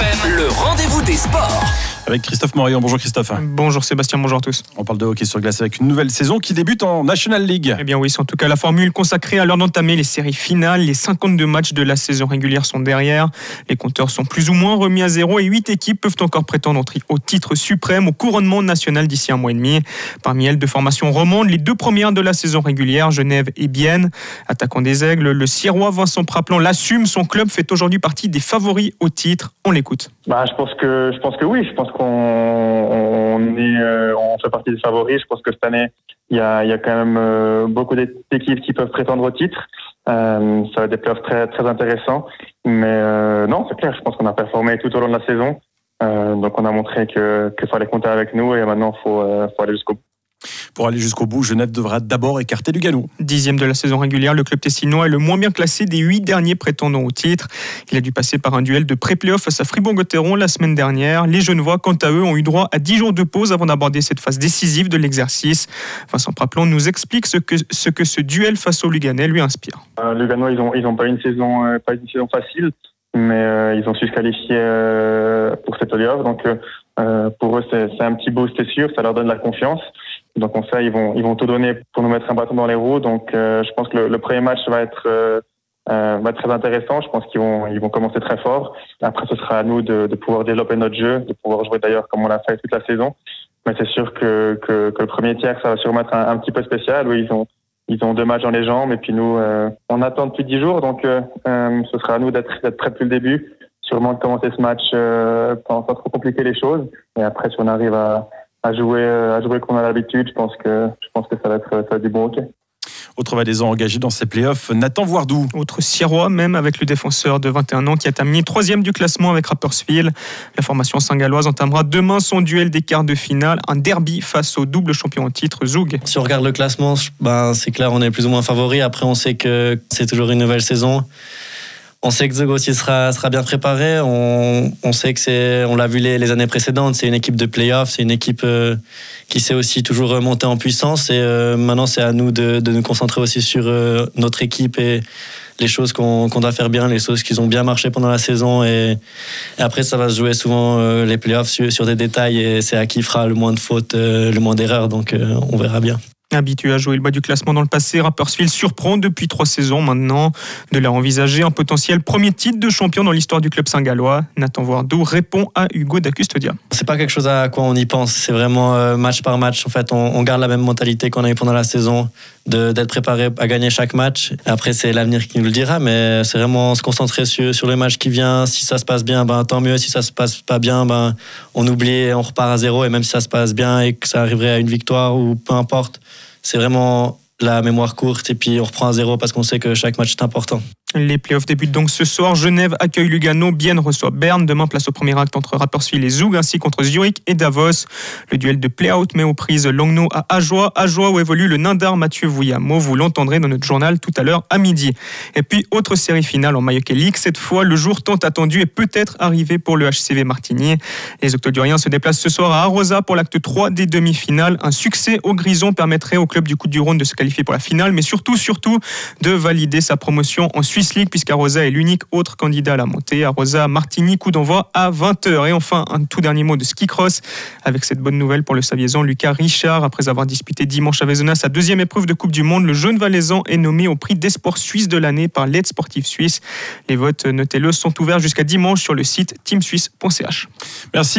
Le rendez-vous des sports. Avec Christophe Morillon. Bonjour Christophe. Bonjour Sébastien, bonjour à tous. On parle de hockey sur glace avec une nouvelle saison qui débute en National League. Eh bien oui, c'est en tout cas la formule consacrée à l'heure d'entamer les séries finales. Les 52 matchs de la saison régulière sont derrière. Les compteurs sont plus ou moins remis à zéro et 8 équipes peuvent encore prétendre au titre suprême, au couronnement national d'ici un mois et demi. Parmi elles, deux formations remontent. Les deux premières de la saison régulière, Genève et Bienne. Attaquant des Aigles, le Sirois Vincent Praplan l'assume. Son club fait aujourd'hui partie des favoris au titre. On l'écoute. Bah, je pense que je pense que oui. Je pense qu'on on, est, euh, on fait partie des favoris. Je pense que cette année, il y a, il y a quand même euh, beaucoup d'équipes qui peuvent prétendre au titre. Euh, ça va des playoffs très, très intéressants. Mais non, c'est clair. Je pense qu'on a performé tout au long de la saison. donc on a montré que qu'il fallait compter avec nous et maintenant il faut, faut aller jusqu'au bout. Pour aller jusqu'au bout, Genève devra d'abord écarter Lugano. Dixième de la saison régulière, le club tessinois est le moins bien classé des huit derniers prétendants au titre. Il a dû passer par un duel de pré-playoff face à Fribourg-Gotteron la semaine dernière. Les Genevois, quant à eux, ont eu droit à dix jours de pause avant d'aborder cette phase décisive de l'exercice. Vincent Praplon nous explique ce que ce, que ce duel face au Luganais lui inspire. Euh, Lugano, ils n'ont ils ont pas, une saison, euh, pas une saison facile, mais euh, ils ont su se qualifier euh, pour cette playoff. Donc pour eux, c'est un petit boost, c'est sûr, ça leur donne la confiance. Donc on sait ils vont ils vont tout donner pour nous mettre un bâton dans les roues. Donc euh, je pense que le, premier match va être euh, euh, va être très intéressant. Je pense qu'ils vont ils vont commencer très fort. Après ce sera à nous de, pouvoir développer notre jeu, de pouvoir jouer d'ailleurs comme on l'a fait toute la saison. Mais c'est sûr que, que, le premier tiers ça va sûrement être un, petit peu spécial. Oui ils ont ils ont deux matchs dans les jambes et puis nous on attend depuis dix jours donc ce sera à nous d'être prêts depuis le début. Sûrement de commencer ce match sans trop compliquer les choses. Et après si on arrive à à jouer, euh, à jouer qu'on a l'habitude. Je pense que, je pense que ça va être, ça va être du bon hockey. Autre Valaisan engagé dans ces playoffs, Nathan Voardou. Autre Sirois, même avec le défenseur de 21 ans qui a terminé troisième du classement avec Rapperswil. La formation saint-galloise entamera demain son duel des quarts de finale, un derby face au double champion en titre Zoug. Si on regarde le classement, ben, c'est clair, on est plus ou moins favori. Après, on sait que c'est toujours une nouvelle saison. On sait que Zog aussi sera, sera bien préparé. On, on sait que c'est, on l'a vu les, les, années précédentes, c'est une équipe de playoff, c'est une équipe euh, qui sait aussi toujours remonter en puissance. Et euh, maintenant, c'est à nous de, de, nous concentrer aussi sur euh, notre équipe et les choses qu'on doit faire bien, les choses qui ont bien marché pendant la saison. Et, après, ça va se jouer souvent les playoffs sur, sur, des détails et c'est à qui fera le moins de fautes, le moins d'erreurs. Donc, on verra bien. Habitué à jouer le bas du classement dans le passé, Rapperswil surprend depuis trois saisons maintenant de leur envisager un potentiel premier titre de champion dans l'histoire du club saint-gallois. Nathan Voardou répond à Hugo Dacustodia. C'est pas quelque chose à quoi on y pense, c'est vraiment euh, match par match. En fait, on, garde la même mentalité qu'on a eu pendant la saison, d'être préparé à gagner chaque match. Après, c'est l'avenir qui nous le dira, mais c'est vraiment se concentrer sur, sur le match qui vient. Si ça se passe bien, ben, tant mieux. Si ça se passe pas bien, ben, on oublie on repart à zéro. Et même si ça se passe bien et que ça arriverait à une victoire ou peu importe, c'est vraiment la mémoire courte et puis on reprend à zéro parce qu'on sait que chaque match est important. Les playoffs débutent donc ce soir. Genève accueille Lugano, Bienne reçoit Berne. Demain, place au premier acte entre Rapperswil et Zug, ainsi contre Zurich et Davos. Le duel de play-out met aux prises Longno à Ajoie. Ajoie où évolue le Nindar Mathieu Vouillamo. Vous l'entendrez dans notre journal tout à l'heure à midi. Et puis, autre série finale en Mayoke League. Cette fois, le jour tant attendu est peut-être arrivé pour le HCV Martigny. Les Octoduriens se déplacent ce soir à Arosa pour l'acte 3 des demi-finales. Un succès au Grison permettrait au club du Coup du Rhône de se qualifier pour la finale, mais surtout, surtout, de valider sa promotion en Suisse Swiss League, puisqu'Arosa est l'unique autre candidat à la montée. Arosa, Martigny, coup d'envoi à 20h. Et enfin, un tout dernier mot de ski cross avec cette bonne nouvelle pour le Saviesan, Lucas Richard. Après avoir disputé dimanche à Vezona sa deuxième épreuve de Coupe du Monde, le jeune Valaisan est nommé au prix des sports suisses de l'année par l'aide sportive suisse. Les votes, notez-le, sont ouverts jusqu'à dimanche sur le site teamsuisse.ch. Merci.